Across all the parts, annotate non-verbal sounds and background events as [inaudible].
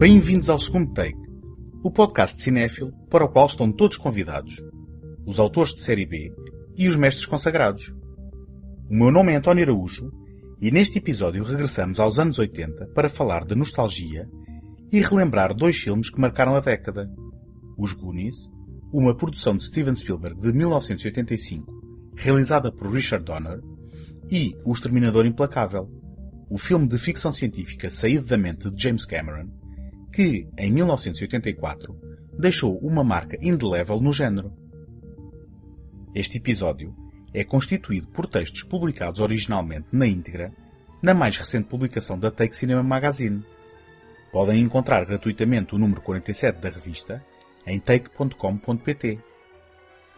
Bem-vindos ao segundo take, o podcast cinéfilo para o qual estão todos convidados, os autores de série B e os mestres consagrados. O meu nome é António Araújo e neste episódio regressamos aos anos 80 para falar de nostalgia e relembrar dois filmes que marcaram a década. Os Goonies, uma produção de Steven Spielberg de 1985, realizada por Richard Donner, e O Exterminador Implacável, o filme de ficção científica saído da mente de James Cameron, que, em 1984, deixou uma marca indelével no género. Este episódio é constituído por textos publicados originalmente na íntegra na mais recente publicação da Take Cinema Magazine. Podem encontrar gratuitamente o número 47 da revista em take.com.pt.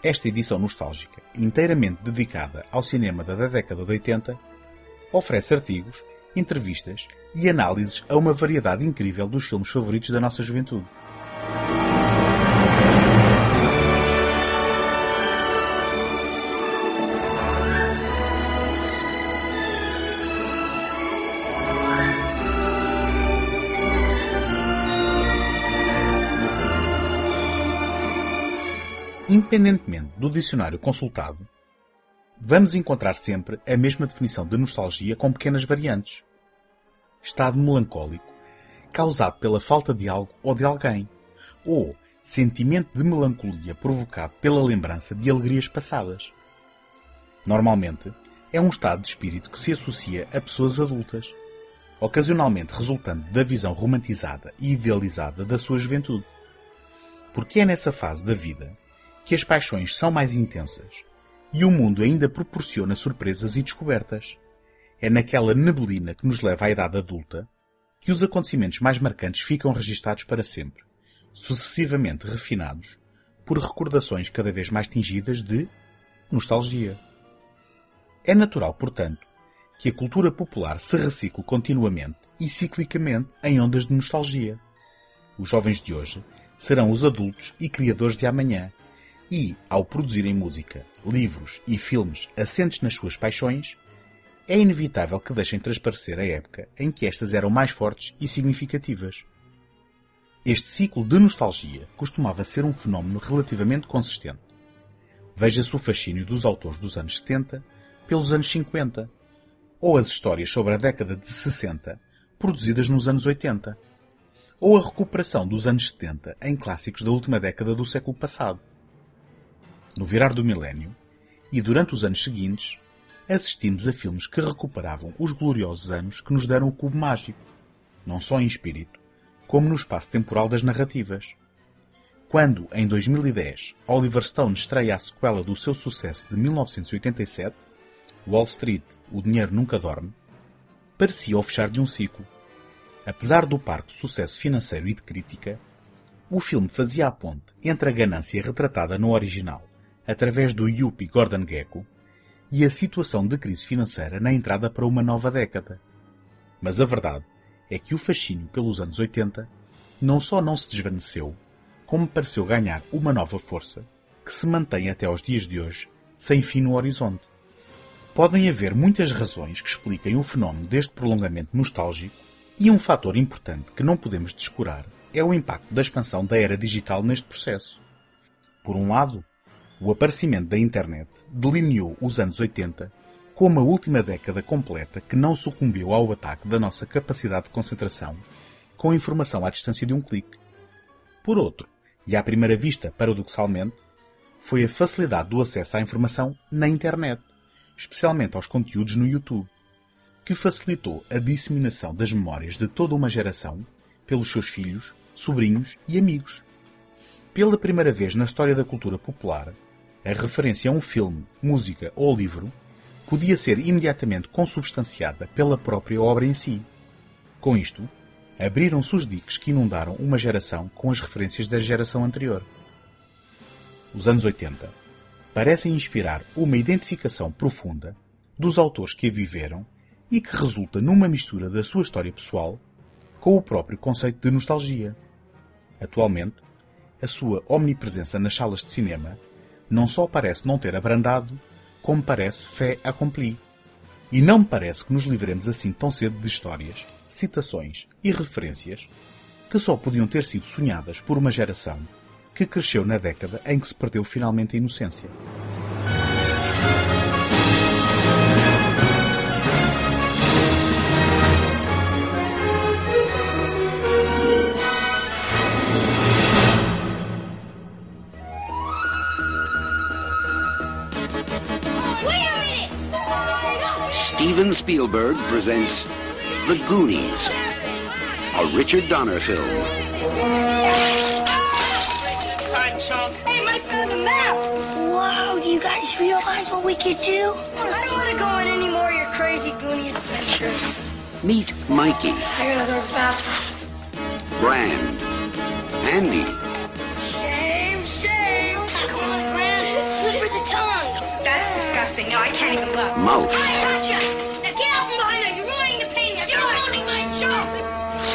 Esta edição nostálgica, inteiramente dedicada ao cinema da década de 80, oferece artigos entrevistas e análises a uma variedade incrível dos filmes favoritos da nossa juventude. Independentemente do dicionário consultado, vamos encontrar sempre a mesma definição de nostalgia com pequenas variantes. Estado melancólico, causado pela falta de algo ou de alguém, ou sentimento de melancolia provocado pela lembrança de alegrias passadas. Normalmente, é um estado de espírito que se associa a pessoas adultas, ocasionalmente resultante da visão romantizada e idealizada da sua juventude. Porque é nessa fase da vida que as paixões são mais intensas e o mundo ainda proporciona surpresas e descobertas. É naquela neblina que nos leva à idade adulta que os acontecimentos mais marcantes ficam registados para sempre, sucessivamente refinados por recordações cada vez mais tingidas de nostalgia. É natural, portanto, que a cultura popular se recicle continuamente e ciclicamente em ondas de nostalgia. Os jovens de hoje serão os adultos e criadores de amanhã, e, ao produzirem música, livros e filmes assentes nas suas paixões, é inevitável que deixem transparecer a época em que estas eram mais fortes e significativas. Este ciclo de nostalgia costumava ser um fenómeno relativamente consistente. Veja-se o fascínio dos autores dos anos 70 pelos anos 50, ou as histórias sobre a década de 60 produzidas nos anos 80, ou a recuperação dos anos 70 em clássicos da última década do século passado no virar do milénio, e durante os anos seguintes, assistimos a filmes que recuperavam os gloriosos anos que nos deram o cubo mágico, não só em espírito, como no espaço temporal das narrativas. Quando, em 2010, Oliver Stone estreia a sequela do seu sucesso de 1987, Wall Street, O Dinheiro Nunca Dorme, parecia o fechar de um ciclo. Apesar do parco sucesso financeiro e de crítica, o filme fazia a ponte entre a ganância retratada no original através do Yuppie Gordon Gekko, e a situação de crise financeira na entrada para uma nova década. Mas a verdade é que o fascínio pelos anos 80 não só não se desvaneceu, como pareceu ganhar uma nova força que se mantém até aos dias de hoje, sem fim no horizonte. Podem haver muitas razões que expliquem o fenómeno deste prolongamento nostálgico e um fator importante que não podemos descurar é o impacto da expansão da era digital neste processo. Por um lado, o aparecimento da internet delineou os anos 80 como a última década completa que não sucumbiu ao ataque da nossa capacidade de concentração com informação à distância de um clique. Por outro, e à primeira vista, paradoxalmente, foi a facilidade do acesso à informação na internet, especialmente aos conteúdos no YouTube, que facilitou a disseminação das memórias de toda uma geração pelos seus filhos, sobrinhos e amigos. Pela primeira vez na história da cultura popular, a referência a um filme, música ou livro podia ser imediatamente consubstanciada pela própria obra em si. Com isto, abriram-se os diques que inundaram uma geração com as referências da geração anterior. Os anos 80 parecem inspirar uma identificação profunda dos autores que a viveram e que resulta numa mistura da sua história pessoal com o próprio conceito de nostalgia. Atualmente, a sua omnipresença nas salas de cinema não só parece não ter abrandado, como parece fé accompli. E não parece que nos livremos assim tão cedo de histórias, citações e referências que só podiam ter sido sonhadas por uma geração que cresceu na década em que se perdeu finalmente a inocência. Spielberg presents The Goonies, a Richard Donner film. Time, chunk. Hey, Mike found the map. Whoa, do you guys realize what we could do? I don't want to go on any more of your crazy Goonie adventures. Meet Mikey, I gotta go to the bathroom. Brand, Andy, Shame, shame. Come on, Brad. Slipper the tongue. That's disgusting. No, I can't even look. Mouth,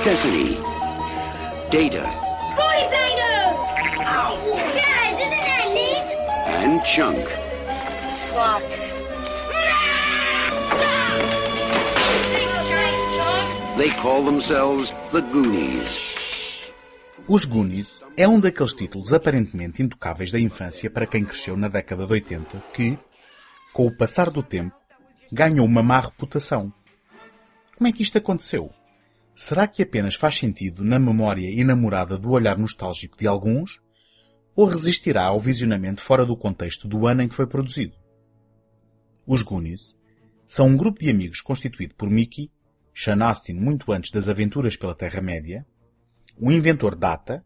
Stephanie, Data, banger. Ow. Guys, isn't that neat? and Chunk. Locked. They call themselves The Goonies. Os Goonies é um daqueles títulos aparentemente intocáveis da infância para quem cresceu na década de 80 que, com o passar do tempo, ganhou uma má reputação. Como é que isto aconteceu? Será que apenas faz sentido na memória enamorada do olhar nostálgico de alguns? Ou resistirá ao visionamento fora do contexto do ano em que foi produzido? Os Goonies são um grupo de amigos constituído por Mickey, Sean Astin muito antes das aventuras pela Terra-média, o inventor Data,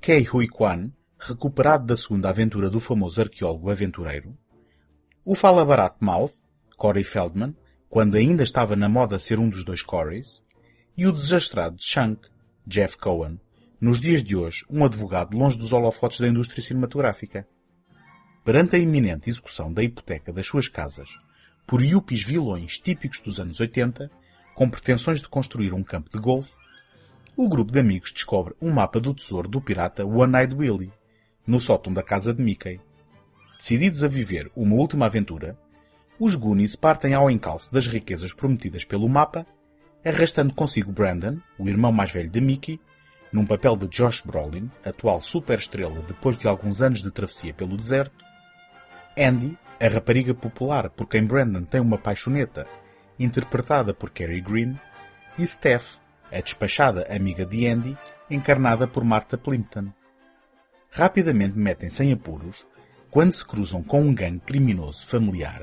Kei Hui Kwan, recuperado da segunda aventura do famoso arqueólogo aventureiro, o fala barato Mouth, Corey Feldman, quando ainda estava na moda ser um dos dois Coreys, e o desastrado Chunk, Jeff Cohen, nos dias de hoje um advogado longe dos holofotes da indústria cinematográfica. Perante a iminente execução da hipoteca das suas casas por yuppies vilões típicos dos anos 80, com pretensões de construir um campo de golfe, o grupo de amigos descobre um mapa do tesouro do pirata One-Eyed Willy, no sótão da casa de Mickey. Decididos a viver uma última aventura, os Goonies partem ao encalço das riquezas prometidas pelo mapa, arrastando consigo Brandon, o irmão mais velho de Mickey, num papel de Josh Brolin, atual superestrela depois de alguns anos de travessia pelo deserto, Andy, a rapariga popular por quem Brandon tem uma paixoneta, interpretada por Cary Green, e Steph, a despachada amiga de Andy, encarnada por Martha Plimpton. Rapidamente metem-se em apuros quando se cruzam com um gangue criminoso familiar,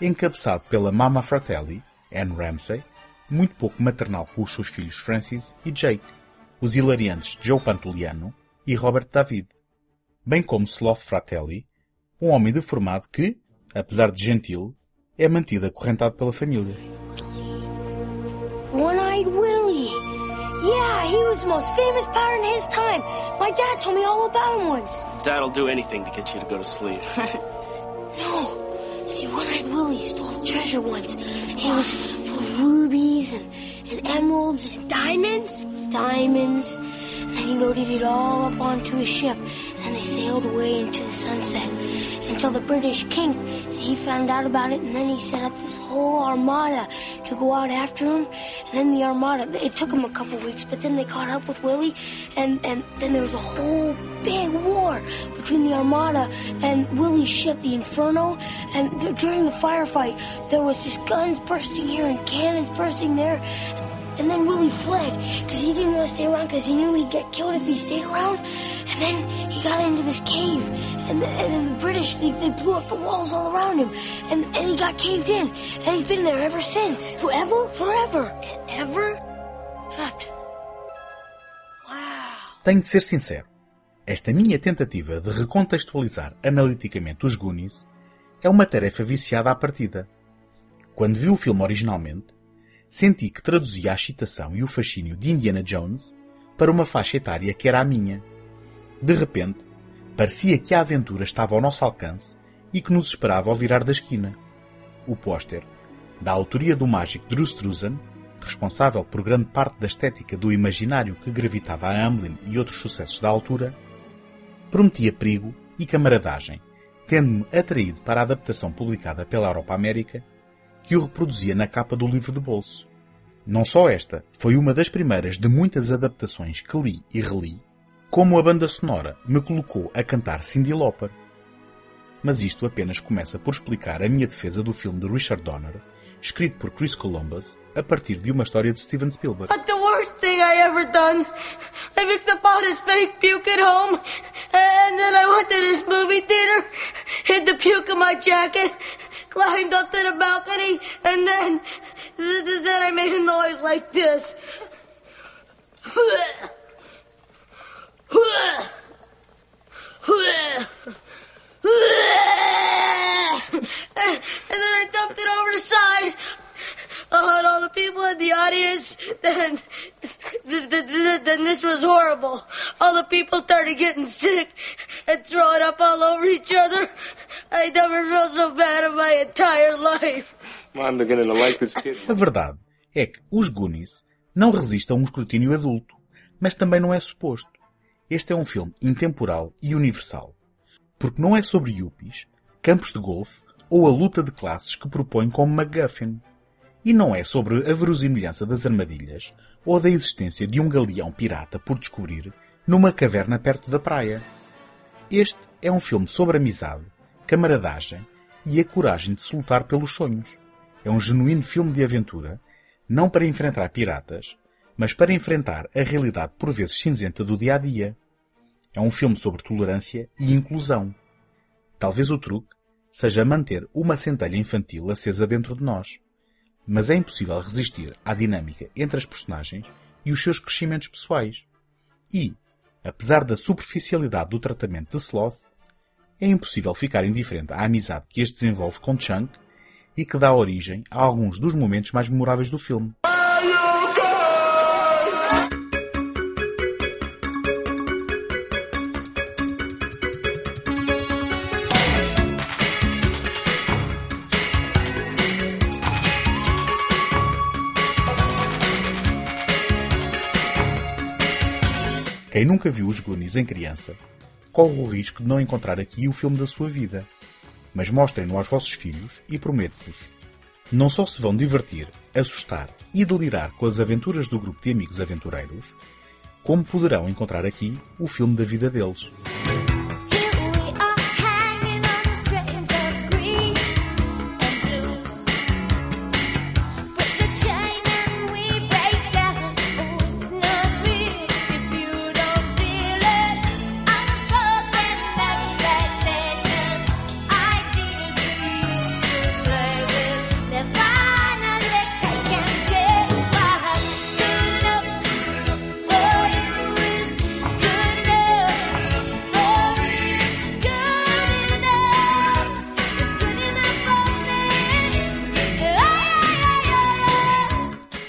encabeçado pela Mama Fratelli, Anne Ramsey, muito pouco maternal com os seus filhos Francis e Jake, os hilariantes Joe Pantoliano e Robert David, bem como Sloth Fratelli, um homem deformado que, apesar de gentil, é mantido acorrentado pela família. One-eyed Willie. Yeah, he was the most famous pirate in his time. My dad told me all about him once. Dad'll do anything to get you to go to sleep. [laughs] No. See, One-Eyed Willie stole treasure once. It was rubies and, and emeralds and diamonds. Diamonds. And then he loaded it all up onto his ship. And they sailed away into the sunset. Until the British king, see, he found out about it. And then he set up this whole armada to go out after him. And then the armada, it took him a couple weeks, but then they caught up with Willie. And, and then there was a whole big war between the armada and Willie's ship, the Inferno. And th- during the firefight, there was just guns bursting here and cannons bursting there. And then Willie fled because he didn't want to stay around because he knew he'd get killed if he stayed around. And then he got into this cave, and, the, and then the British they, they blew up the walls all around him, and, and he got caved in, and he's been there ever since, forever, forever, and ever trapped. Wow. Tenho de ser sincero. Esta minha tentativa de recontextualizar analiticamente os Goonies é uma tarefa viciada à partida. Quando vi o filme originalmente, senti que traduzia a excitação e o fascínio de Indiana Jones para uma faixa etária que era a minha. De repente, parecia que a aventura estava ao nosso alcance e que nos esperava ao virar da esquina. O póster, da autoria do mágico Drew Struzan, responsável por grande parte da estética do imaginário que gravitava a Amblin e outros sucessos da altura, prometia perigo e camaradagem, tendo-me atraído para a adaptação publicada pela Europa América, que o reproduzia na capa do livro de bolso. Não só esta foi uma das primeiras de muitas adaptações que li e reli, como a banda sonora me colocou a cantar Cyndi Lauper. Mas isto apenas começa por explicar a minha defesa do filme de Richard Donner, escrito por Chris Columbus, a partir de uma história de Steven Spielberg. But the worst thing I ever done, I mixed up all this fake puke at home, and then I went to this movie theater, hid the puke in my jacket, climbed up to the balcony, and then, th- th- then I made a noise like this. And then I dumped it over the side. Oh, and all the people in the audience, then, th- th- th- then this was horrible. All the people started getting sick and throwing up all over each other. I never felt so bad in my entire life. I'm beginning to A verdade é que os Goonies não resistem a um escrutínio adulto, mas também não é suposto. Este é um filme intemporal e universal. Porque não é sobre yuppies, campos de golfe ou a luta de classes que propõe como MacGuffin. E não é sobre a verosimilhança das armadilhas ou da existência de um galeão pirata por descobrir numa caverna perto da praia. Este é um filme sobre amizade, camaradagem e a coragem de se lutar pelos sonhos. É um genuíno filme de aventura, não para enfrentar piratas, mas para enfrentar a realidade por vezes cinzenta do dia a dia. É um filme sobre tolerância e inclusão. Talvez o truque seja manter uma centelha infantil acesa dentro de nós. Mas é impossível resistir à dinâmica entre as personagens e os seus crescimentos pessoais. E, apesar da superficialidade do tratamento de Sloth, é impossível ficar indiferente à amizade que este desenvolve com Chunk e que dá origem a alguns dos momentos mais memoráveis do filme. Quem nunca viu os Goonies em criança, corre o risco de não encontrar aqui o filme da sua vida. Mas mostrem-no aos vossos filhos e prometo-vos. Não só se vão divertir, assustar e delirar com as aventuras do grupo de amigos aventureiros, como poderão encontrar aqui o filme da vida deles.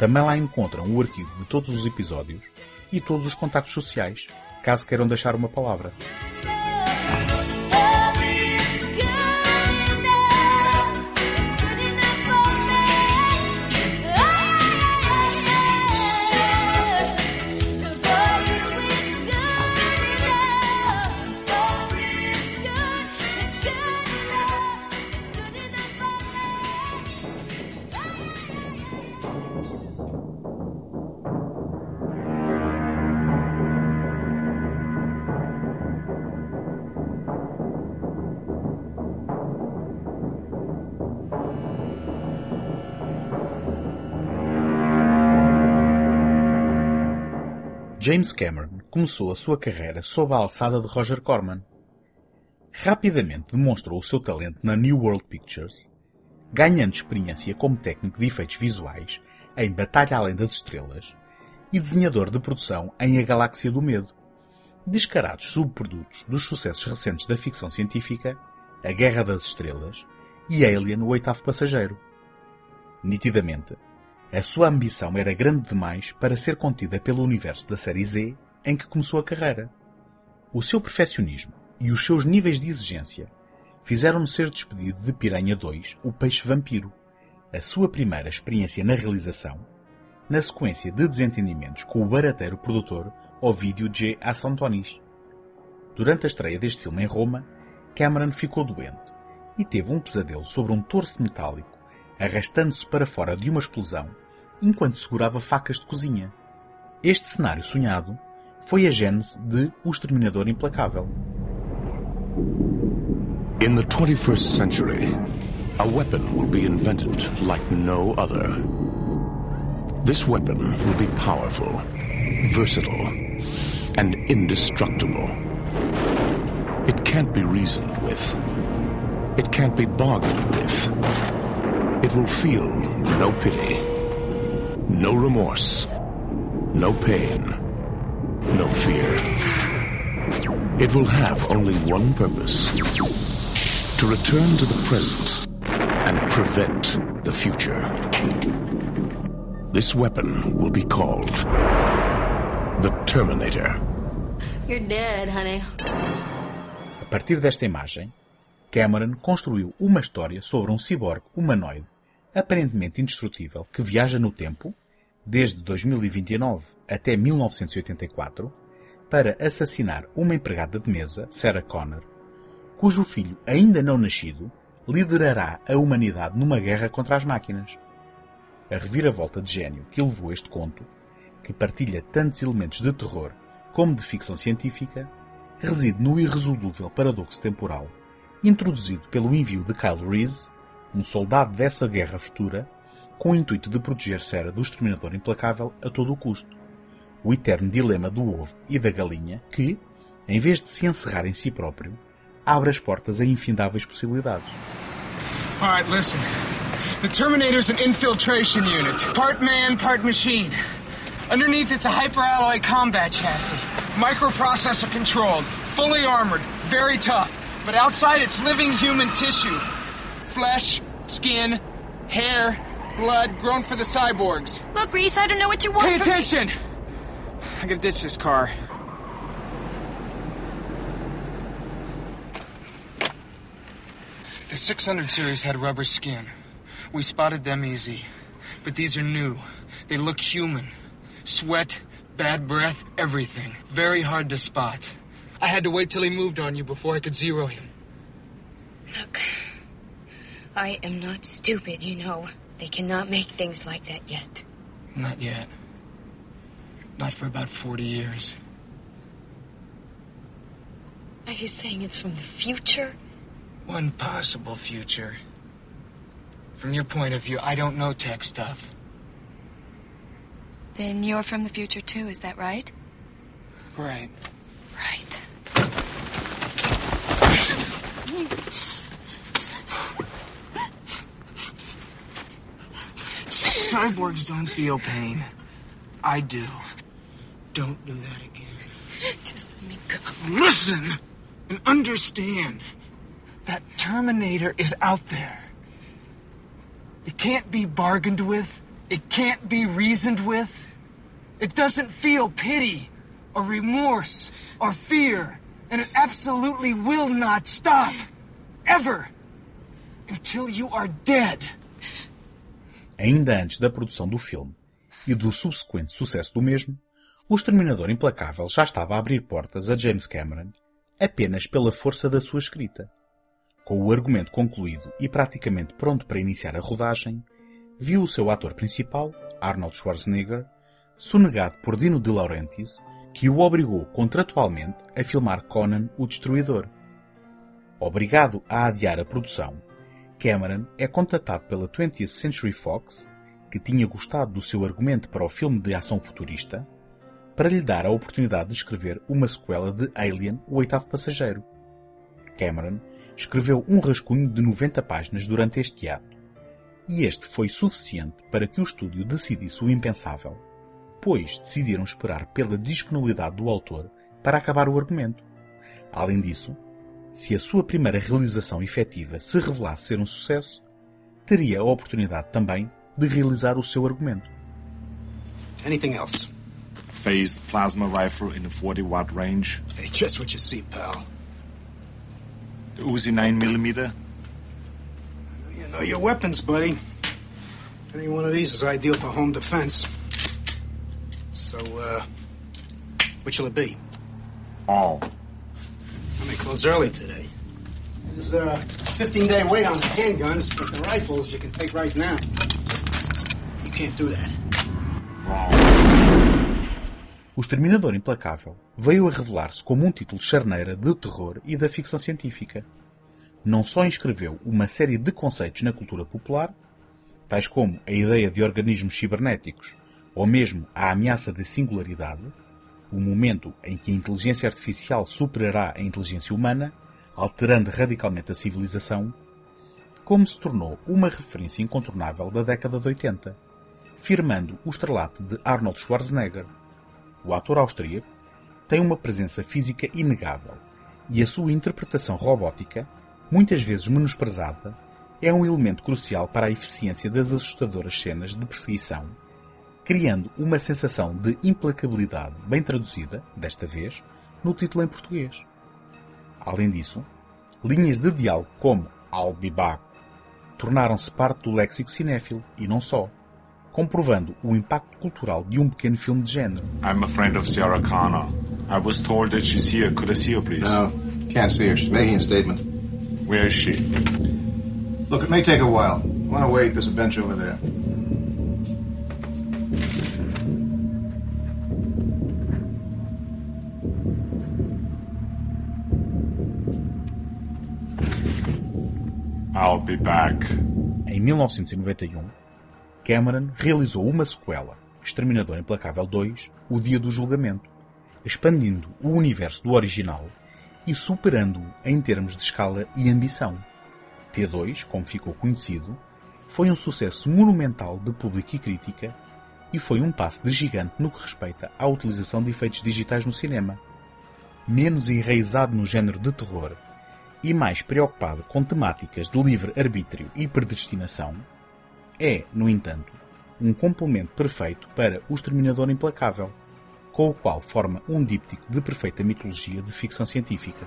Também lá encontram o arquivo de todos os episódios e todos os contactos sociais, caso queiram deixar uma palavra. James Cameron começou a sua carreira sob a alçada de Roger Corman. Rapidamente demonstrou o seu talento na New World Pictures, ganhando experiência como técnico de efeitos visuais em Batalha Além das Estrelas e desenhador de produção em A Galáxia do Medo, descarados subprodutos dos sucessos recentes da ficção científica A Guerra das Estrelas e Alien, o Oitavo Passageiro. Nitidamente, A sua ambição era grande demais para ser contida pelo universo da série Z em que começou a carreira. O seu perfeccionismo e os seus níveis de exigência fizeram-no ser despedido de Piranha 2, o Peixe Vampiro, a sua primeira experiência na realização, na sequência de desentendimentos com o barateiro produtor Ovidio G. Assantonis. Durante a estreia deste filme em Roma, Cameron ficou doente e teve um pesadelo sobre um torso metálico, arrastando-se para fora de uma explosão enquanto segurava facas de cozinha. Este cenário sonhado foi a gênese de O Exterminador Implacável. In the 21st century, a weapon will be invented like no other. This weapon will be powerful, versatile, and indestructible. It can't be reasoned with. It can't be bargained with. It will feel no pity, no remorse, no pain, no fear. It will have only one purpose to return to the present and prevent the future. This weapon will be called the Terminator. You're dead, honey. A partir desta imagem, Cameron construiu uma história sobre um ciborgue humanoide aparentemente indestrutível que viaja no tempo, desde 2029 até 1984, para assassinar uma empregada de mesa, Sarah Connor, cujo filho ainda não nascido liderará a humanidade numa guerra contra as máquinas. A reviravolta de gênio que levou este conto, que partilha tantos elementos de terror como de ficção científica, reside no irresolúvel paradoxo temporal introduzido pelo envio de Kyle Reese, um soldado dessa guerra futura, com o intuito de proteger Sarah do exterminador implacável a todo o custo. O eterno dilema do ovo e da galinha que, em vez de se encerrar em si próprio, abre as portas a infindáveis possibilidades. All right, listen. The Terminator's an infiltration unit. Part man, part machine. Underneath, it's a hyperalloy combat chassis. Microprocessor controlled. Fully armored. Very tough. But outside, it's living human tissue. Flesh, skin, hair, blood, grown for the cyborgs. Look, Reese, I don't know what you want Pay from me. attention! I gotta ditch this car. The 600 series had rubber skin. We spotted them easy. But these are new. They look human. Sweat, bad breath, everything. Very hard to spot. I had to wait till he moved on you before I could zero him. Look, I am not stupid, you know. They cannot make things like that yet. Not yet. Not for about 40 years. Are you saying it's from the future? One possible future. From your point of view, I don't know tech stuff. Then you're from the future too, is that right? Right. Right. [laughs] Cyborgs don't feel pain. I do. Don't do that again. [laughs] Just let me go. Listen and understand that Terminator is out there. It can't be bargained with. It can't be reasoned with. It doesn't feel pity or remorse or fear. And it absolutely will not stop. Ever. Until you are dead. Ainda antes da produção do filme e do subsequente sucesso do mesmo, o Exterminador Implacável já estava a abrir portas a James Cameron apenas pela força da sua escrita. Com o argumento concluído e praticamente pronto para iniciar a rodagem, viu o seu ator principal, Arnold Schwarzenegger, sonegado por Dino De Laurentiis, que o obrigou contratualmente a filmar Conan o Destruidor. Obrigado a adiar a produção, Cameron é contatado pela 20th Century Fox, que tinha gostado do seu argumento para o filme de ação futurista, para lhe dar a oportunidade de escrever uma sequela de Alien, o oitavo passageiro. Cameron escreveu um rascunho de 90 páginas durante este ato, e este foi suficiente para que o estúdio decidisse o impensável, pois decidiram esperar pela disponibilidade do autor para acabar o argumento. Além disso, se a sua primeira realização efetiva se revelasse ser um sucesso, teria a oportunidade também de realizar o seu argumento. Anything else? Phased plasma rifle in the 40 watt range. Hey, just what you see, pal. The Uzi 9mm. You know your weapons, buddy. Any one of these is ideal for home defense. So, uh, what shall it be? All. May close early today. There's a 15 day wait on the handguns, but the rifles you can take right now. You can't do that. O Exterminador Implacável veio a revelar-se como um título de charneira do terror e da ficção científica. Não só inscreveu uma série de conceitos na cultura popular, tais como a ideia de organismos cibernéticos ou mesmo a ameaça da singularidade, o momento em que a inteligência artificial superará a inteligência humana, alterando radicalmente a civilização, como se tornou uma referência incontornável da década de 80, firmando o estrelato de Arnold Schwarzenegger. O ator austríaco tem uma presença física inegável e a sua interpretação robótica, muitas vezes menosprezada, é um elemento crucial para a eficiência das assustadoras cenas de perseguição, criando uma sensação de implacabilidade bem traduzida, desta vez, no título em português. Além disso, linhas de diálogo como I'll be back tornaram-se parte do léxico cinéfilo e não só, comprovando o impacto cultural de um pequeno filme de género. I'm a friend of Sarah Connor. I was told that she's here. Could I see her, please? No, can't see her. She's making a statement. Where is she? Look, it may take a while. Want to wait? There's a bench over there. I'll be back. Em 1991, Cameron realizou uma sequela, Exterminador Implacável 2, O Dia do Julgamento, expandindo o universo do original e superando-o em termos de escala e ambição. T2, como ficou conhecido, foi um sucesso monumental de público e crítica e foi um passo de gigante no que respeita à utilização de efeitos digitais no cinema. Menos enraizado no género de terror e mais preocupado com temáticas de livre-arbítrio e predestinação, é, no entanto, um complemento perfeito para O Exterminador Implacável, com o qual forma um díptico de perfeita mitologia de ficção científica.